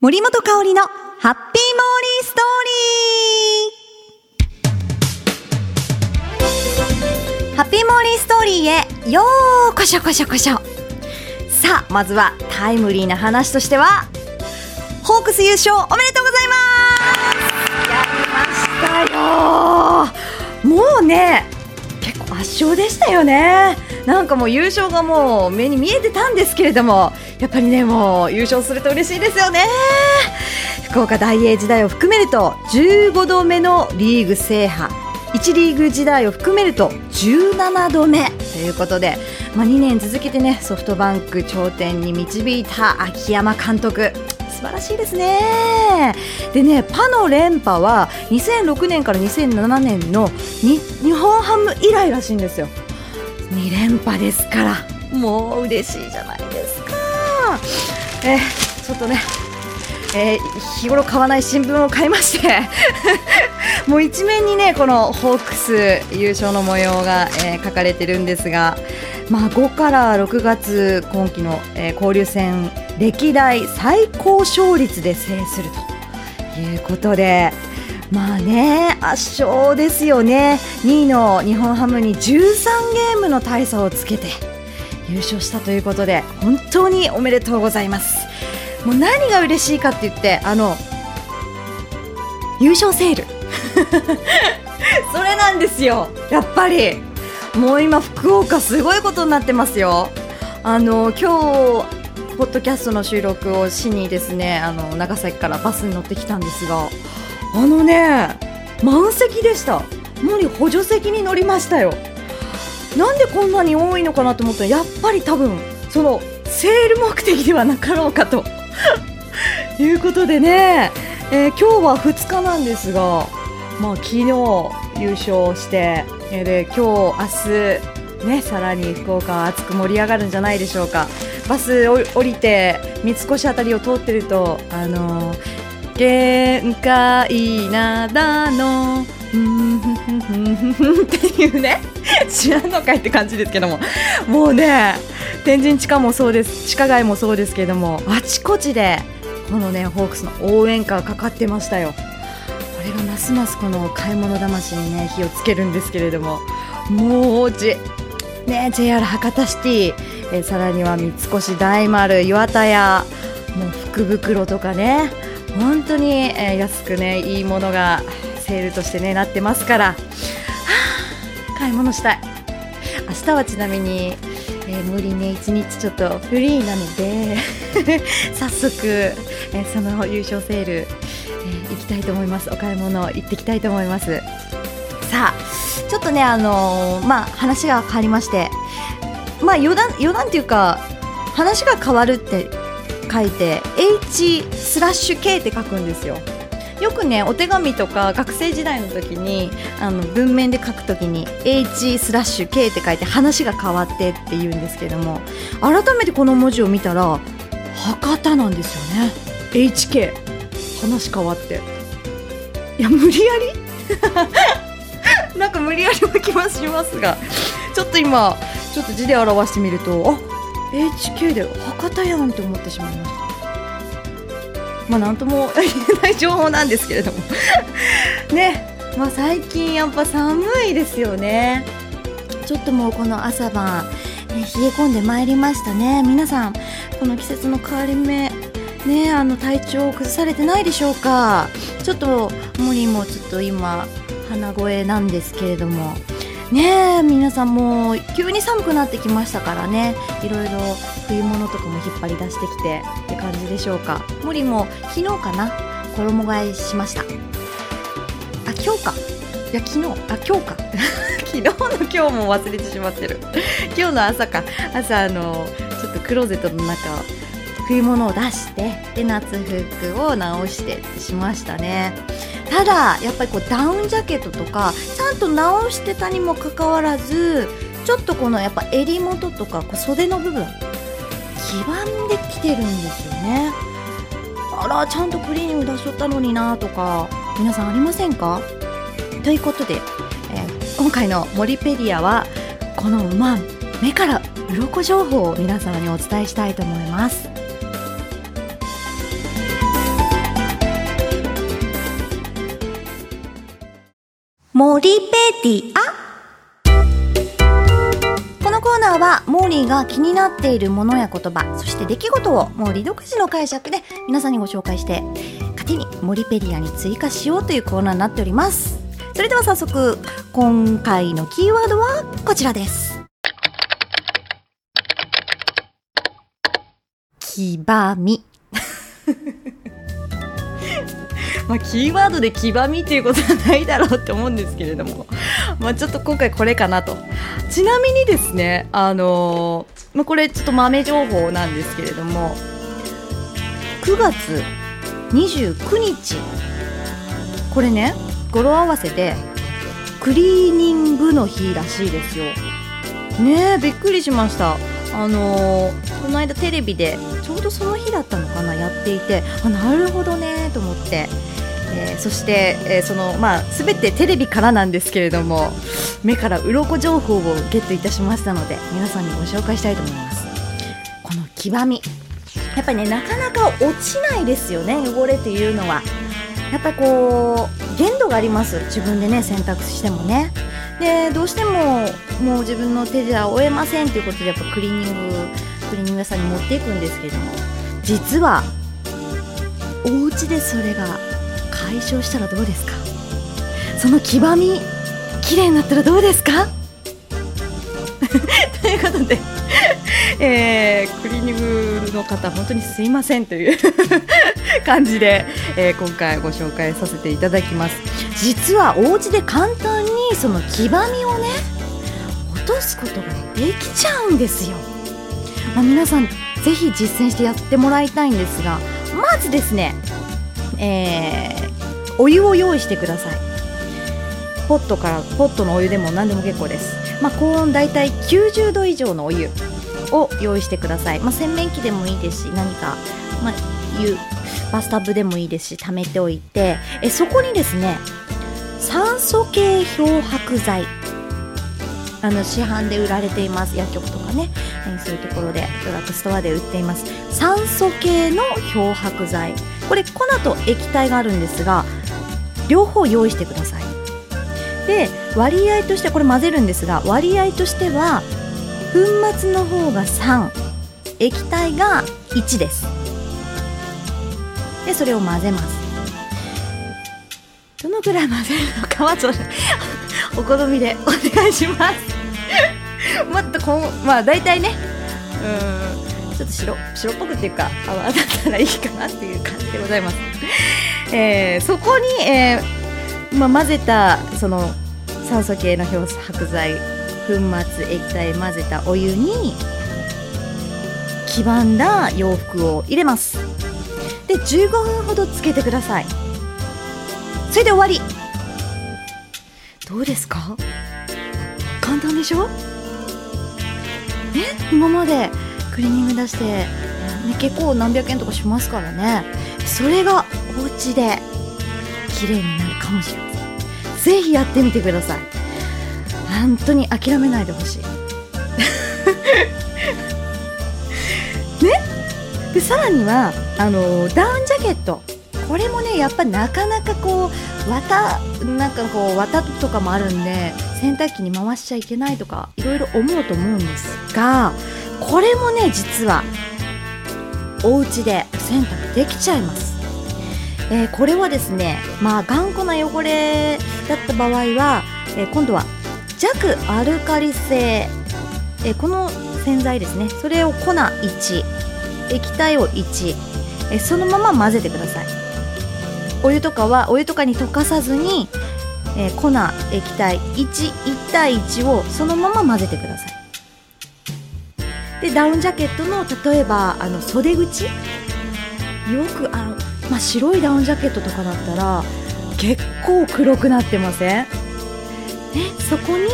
森本香里のハッピーモーリーストーリーハッピーモーリーストーリーへようこしょこしょこしょさあまずはタイムリーな話としてはホークス優勝おめでとうございます。やりましたよ。もうね結構圧勝でしたよね。なんかもう優勝がもう目に見えてたんですけれどもやっぱりねもう優勝すると嬉しいですよね。福岡大英時代を含めると15度目のリーグ制覇。1リーグ時代を含めると17度目。ということで、まあ、2年続けてねソフトバンク頂点に導いた秋山監督。素晴らしいですね。でねパの連覇は2006年から2007年の日本ハム以来らしいんですよ。2連覇ですからもう嬉しいじゃないですかえー、ちょっとね、えー、日頃買わない新聞を買いまして もう一面にねこのホークス優勝の模様が、えー、書かれてるんですが、まあ、5から6月今季の、え、交流戦歴代最高勝率で制するということで。まあね圧勝ですよね。2位の日本ハムに13ゲームの大差をつけて優勝したということで本当におめでとうございます。もう何が嬉しいかって言ってあの優勝セール。それなんですよ。やっぱり。もう今福岡すごいことになってますよ。あの今日ポッドキャストの収録をしにですねあの長崎からバスに乗ってきたんですがあのね満席でした。もう補助席に乗りましたよ。なんでこんなに多いのかなと思った。らやっぱり多分そのセール目的ではなかろうかと。いうことでね、えー、今日は2日なんですが、まあ、昨日優勝して、えー、で今日明日ねさらに福岡は熱く盛り上がるんじゃないでしょうか。バス降りて三越あたりを通ってるとあのー、限界なだの。うんふんふんふんっていうね。知らんのかいって感じですけども。もうね天神地下もそうです。地下街もそうですけども。あちこちでこのねホークスの応援歌がかかってましたよ。これがますますこの買い物魂にね火をつけるんですけれども。もうじね JR 博多シティ、えさらには三越大丸岩田屋。もう福袋とかね。本当に、え安くねいいものがセールとしてねなってますから、はあ、買い物したい。明日はちなみに、えー、無理ね一日ちょっとフリーなので 早速、えー、その優勝セール、えー、行きたいと思います。お買い物行ってきたいと思います。さあちょっとねあのー、まあ話が変わりましてまあ余談余談っていうか話が変わるって書いて H スラッシュ K って書くんですよ。よくねお手紙とか学生時代の時にあの文面で書く時に H スラッシュ K って書いて話が変わってって言うんですけども改めてこの文字を見たら博多なんですよね。HK 話変わって。いや無理やり？なんか無理やりな気はしますがちょっと今ちょっと字で表してみるとあ HK で博多やんって思ってしまいました。まあ、なんとも言えない情報なんですけれども。ね、まあ、最近やっぱ寒いですよね。ちょっともうこの朝晩、え冷え込んでまいりましたね。皆さんこの季節の変わり目ねあの体調を崩されてないでしょうか。ちょっとモリもちょっと今鼻声なんですけれども。ねえ皆さんも急に寒くなってきましたからね。いろいろ冬物とかも引っ張り出してきてって感じでしょうか。森も昨日かな。衣替えしました。あ今日か。いや昨日。あ今日か。昨日の今日も忘れてしまってる。今日の朝か。朝あのちょっとクローゼットの中冬物を出してで夏服を直してしましたね。ただやっぱりこうダウンジャケットとかちゃんと直してたにもかかわらずちょっとこのやっぱ襟元とかこう袖の部分黄ばんできてるんですよね。あらちゃんとクリーニング出しとったのになとか皆さんありませんか？ということで、えー、今回の「モリペディア」はこの馬目から鱗情報を皆様にお伝えしたいと思います。森ペディア。このコーナーはモーリーが気になっているものや言葉そして出来事をモーリー独自の解釈で皆さんにご紹介して勝手にモリペディアに追加しようというコーナーになっております。それでは早速今回のキーワードはこちらです。黄ばみ。まあ、キーワードで黄ばみっていうことはないだろうって思うんですけれども、まあ、ちょっと今回これかなと。ちなみにですね、あのー、まあ、これちょっと豆情報なんですけれども、9月29日、これね、語呂合わせで、クリーニングの日らしいですよ。ねえ、びっくりしました。あのー、この間テレビでちょうどその日だったのかなやっていてあなるほどねと思ってえー、そして、えー、そのまあ全てテレビからなんですけれども目から鱗情報をゲットいたしましたので皆さんにご紹介したいと思います。この黄ばみ。やっぱりねなかなか落ちないですよね汚れっていうのは。やっぱりこう限度があります自分でね選択してもね。でどうしてももう自分の手では終えませんということでやっぱクリーニングクリーニング屋さんに持っていくんですけれども。実はお家でそれが解消したらどうですか？その黄ばみ綺麗になったらどうですか？ということで、えー、クリーニングの方本当にすいませんという 感じで、えー、今回ご紹介させていただきます。実はお家で簡単にその黄ばみをね落とすことができちゃうんですよ、まあ、皆さんぜひ実践してやってもらいたいんですがまずですねえー、お湯を用意してください。ポットからポットのお湯でも何でも結構です、まあ、高温だいたい90度以上のお湯を用意してください、まあ、洗面器でもいいですし何か、まあ、湯バスタブでもいいですし溜めておいて。えそこにですね酸素系漂白剤。あの市販で売られています。薬局とかね、そういうところでドラッグストアで売っています。酸素系の漂白剤。これ粉と液体があるんですが両方用意してください。で割合としてこれ混ぜるんですが割合としては粉末の方が3液体が1です。でそれを混ぜます。どのくらい混ぜるのかはちょっと お好みでお願いします。もっとこうまあ大体ねうんちょっと白白っぽくっていうか泡だったらいいかなっていう感じでございます。えー、そこに、えーまあ、混ぜたその酸素系の漂白剤粉末液体混ぜたお湯に黄ばんだ洋服を入れます。で15分ほどつけてください。それで終わり。どうですか？簡単でしょ？え今までクリーニング出して、ね、結構何百円とかしますからね。それがお家で綺麗になるかもしれません。ぜひやってみてください。本当に諦めないでほしい。ね？でさらにはあのダウンジャケット。これもねやっぱなかなかこう綿なんかこう綿とかもあるんで洗濯機に回しちゃいけないとかいろいろ思うと思うんですがこれもね実はお家で洗濯できちゃいます、えー、これはですねまあ頑固な汚れだった場合は、えー、今度は弱アルカリ性、えー、この洗剤ですね。それを粉1液体を1、えそのまま混ぜてください。お湯とかはお湯とかに溶かさずに、え粉液体11対1をそのまま混ぜてください。でダウンジャケットの例えばあの袖口？よくあの、まあ、白いダウンジャケットとかだったら結構黒くなってません？ね、そこに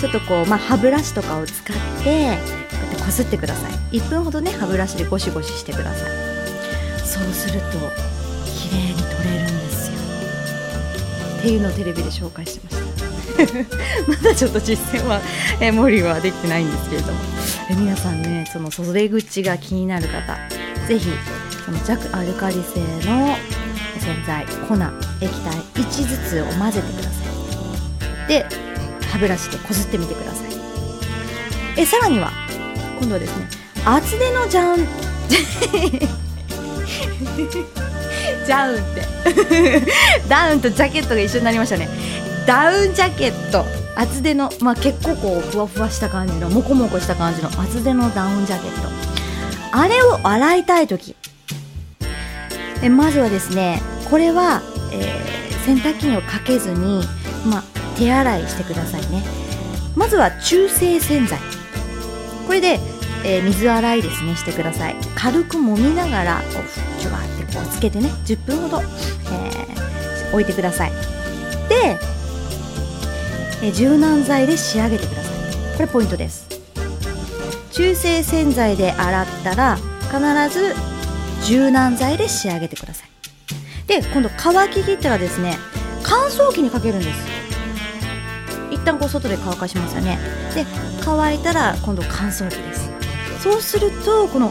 ちょっとこう、まあ、歯ブラシとかを使ってこうやってこすってください。1分ほどね歯ブラシでゴシゴシしてください。そうすると綺麗に取れるんですよ。っていうのをテレビで紹介しました。まだちょっと実践は、えー、モリはできてないんですけれども、えー、皆さんねその袖口が気になる方ぜひその弱アルカリ性の洗剤粉液体1ずつを混ぜてください。で歯ブラシでこすってみてください。えさらには今度はですね厚手のジャンジャウンって。ダウンとジャケットが一緒になりましたね。ダウンジャケット。厚手の、まあ、結構こうふわふわした感じのモコモコした感じの厚手のダウンジャケット。あれを洗いたい時えまずはですねこれは、えー、洗濯機にかけずに、ま、手洗いしてくださいね。まずは中性洗剤。これで、えー、水洗いですねしてください。軽く揉みながらこうジュワってこうつけてね10分ほど、えー、置いてください。で、え、柔軟剤で仕上げてください。これポイントです。中性洗剤で洗ったら必ず柔軟剤で仕上げてください。で今度乾ききったらですね乾燥機にかけるんです。一旦こう外で乾かしますよね。で乾いたら今度乾燥機です。そうするとこの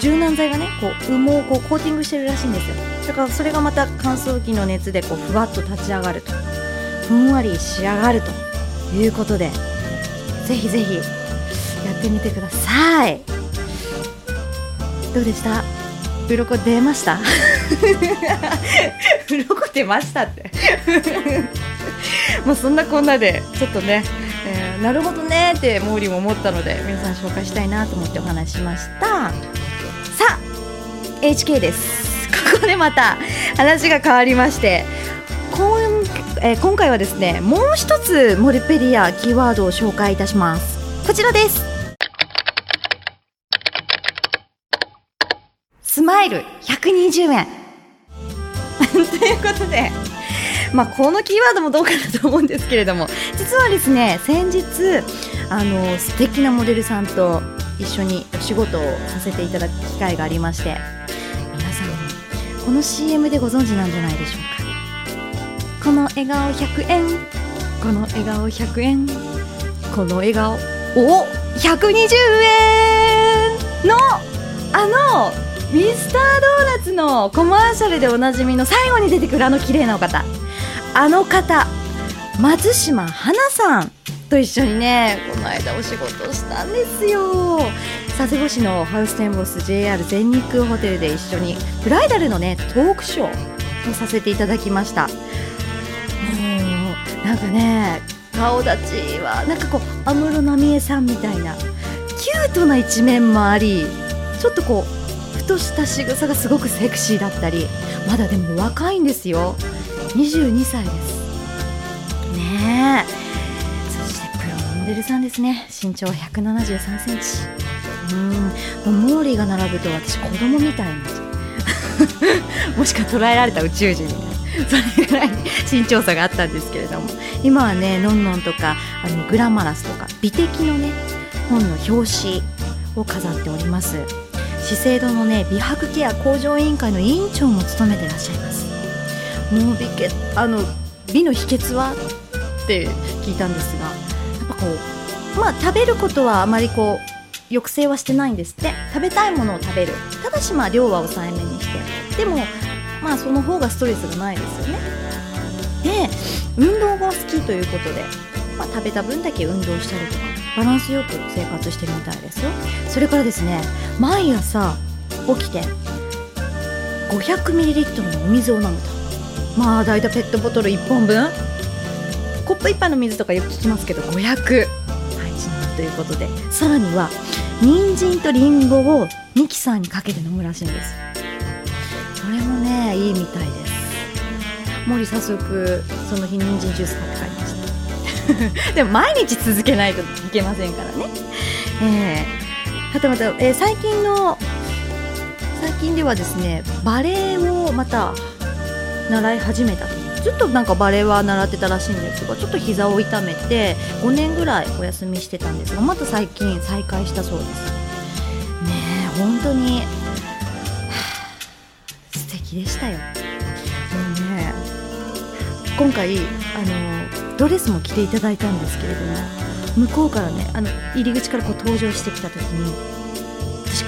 柔軟剤がねこう羽毛をこうコーティングしてるらしいんですよ。だからそれがまた乾燥機の熱でこうふわっと立ち上がると。ふんわり仕上がると。いうことでぜひぜひやってみてください。どうでした？鱗出ました？鱗出ましたって。まあそんなこんなでちょっとね、えー、なるほどねって毛利も思ったので皆さん紹介したいなと思ってお話しました。さあ HK です。ここでまた話が変わりまして今,、えー、今回はですねもう一つモルペディアキーワードを紹介いたします。こちらです。スマイル120円。ということでまあ、このキーワードもどうかなと思うんですけれども実はですね先日あの素敵なモデルさんと一緒にお仕事をさせていただく機会がありまして皆さんこの CM でご存知なんじゃないでしょうか。この笑顔100円この笑顔100円この笑顔お120円のあのミスタードーナツのコマーシャルでおなじみの最後に出てくるあの綺麗なお方。あの方松島花さんと一緒にねこの間お仕事したんですよ。佐世保市のハウステンボス JR 全日空ホテルで一緒にブライダルのねトークショーをさせていただきました。もうなんかね顔立ちはなんかこう安室奈美恵さんみたいなキュートな一面もありちょっとこうとした仕草がすごくセクシーだったりまだでも若いんですよ。22歳です。ねえ。そしてプロのモデルさんですね。身長173センチ。うん。モーリーが並ぶと私子供みたいな もしくは捉えられた宇宙人。みたいなそれぐらい身長差があったんですけれども。今はねのんのんとかあのグラマラスとか美的のね本の表紙を飾っております資生堂のね美白ケア向上委員会の委員長も務めてらっしゃいます。もう美けあの美の秘訣はって聞いたんですがやっぱこうまあ食べることはあまりこう抑制はしてないんですって。食べたいものを食べる。ただしまあ量は抑えめにして。でもまあその方がストレスがないですよね。で運動が好きということで、まあ、食べた分だけ運動したりとか。バランスよく生活してるみたいですよ。それからですね毎朝起きて 500ml のお水を飲むと。まあ大体ペットボトル1本分。コップ1杯の水とかよく聞きますけど500はいちなみということで。さらには人参とりんごをミキサーにかけて飲むらしいんです。それもねいいみたいです。森早速その日人参ジュース買って帰 でも毎日続けないといけませんからね。えー、はたまた、えー、最近の最近ではですねバレエをまた習い始めたずっとなんかバレエは習ってたらしいんですがちょっと膝を痛めて5年ぐらいお休みしてたんですがまた最近再開したそうです。ねえ本当に、はあ、素敵でしたよ。もうね今回あのドレスも着ていただいたんですけれども向こうからねあの入り口からこう登場してきた時に私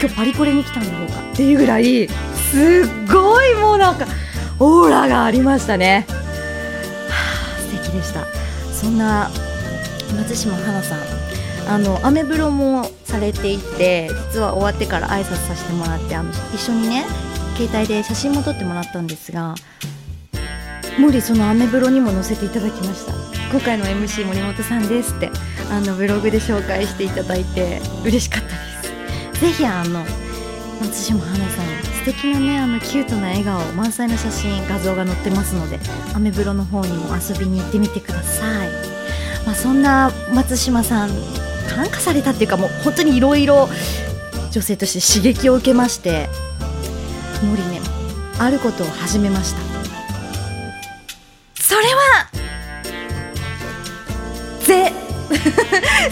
今日パリコレに来たんだろうかっていうぐらいすっごいもうなんかオーラがありましたね、はあ、素敵でした。そんな松島花さんあのアメブロもされていて実は終わってから挨拶させてもらってあの一緒にね携帯で写真も撮ってもらったんですが森そのアメブロにも載せていただきました。今回の MC 森本さんですってあのブログで紹介していただいて嬉しかったです。ぜひあの松島花さん素敵なねあのキュートな笑顔満載の写真画像が載ってますのでアメブロの方にも遊びに行ってみてください、まあ、そんな松島さん感化されたっていうかもう本当にいろいろ女性として刺激を受けまして森ねあることを始めました。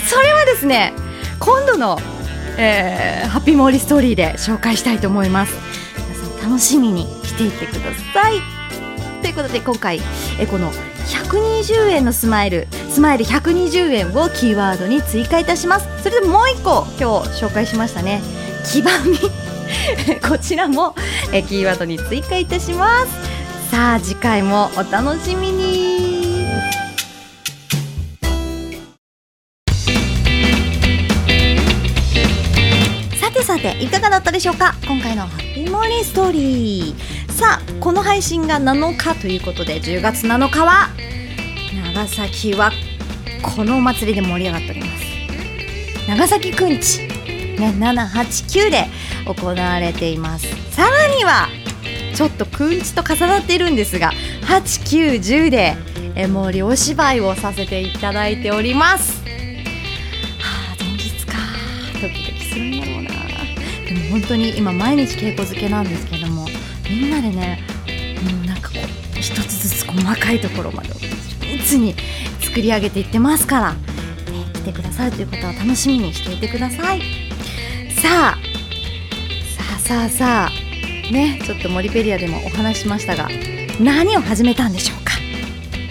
それはですね今度の、えー、ハッピーモーリーストーリーで紹介したいと思います。皆さん楽しみにしていてください。ということで今回えこの120円のスマイルスマイル120円をキーワードに追加いたします。それでもう一個今日紹介しましたね。黄ばみ。こちらもえキーワードに追加いたします。さあ次回もお楽しみに。ていかがだったでしょうか？今回のハッピーモーニーストーリー。さあこの配信が7日ということで10月7日は長崎はこのお祭りで盛り上がっております。長崎くんち、ね、789で行われています。さらにはちょっとくんちと重なっているんですが8910でえもう両芝居をさせていただいております。本当に今毎日稽古漬けなんですけどもみんなでねもうなんかこう一つずつ細かいところまでいつに作り上げていってますから、ね、来てくださるということは楽しみにしていてください。さあさあさあさあねちょっとモリペリアでもお話ししましたが何を始めたんでしょうか？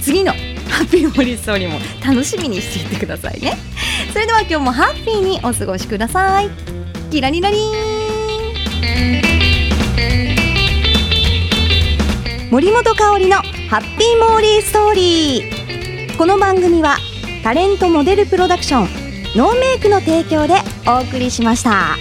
次のハッピーモリストーリーも楽しみにしていてくださいね。それでは今日もハッピーにお過ごしください。キラリラリン。森本香里のハッピーモーリーストーリーこの番組はタレントモデルプロダクションノーメイクの提供でお送りしました。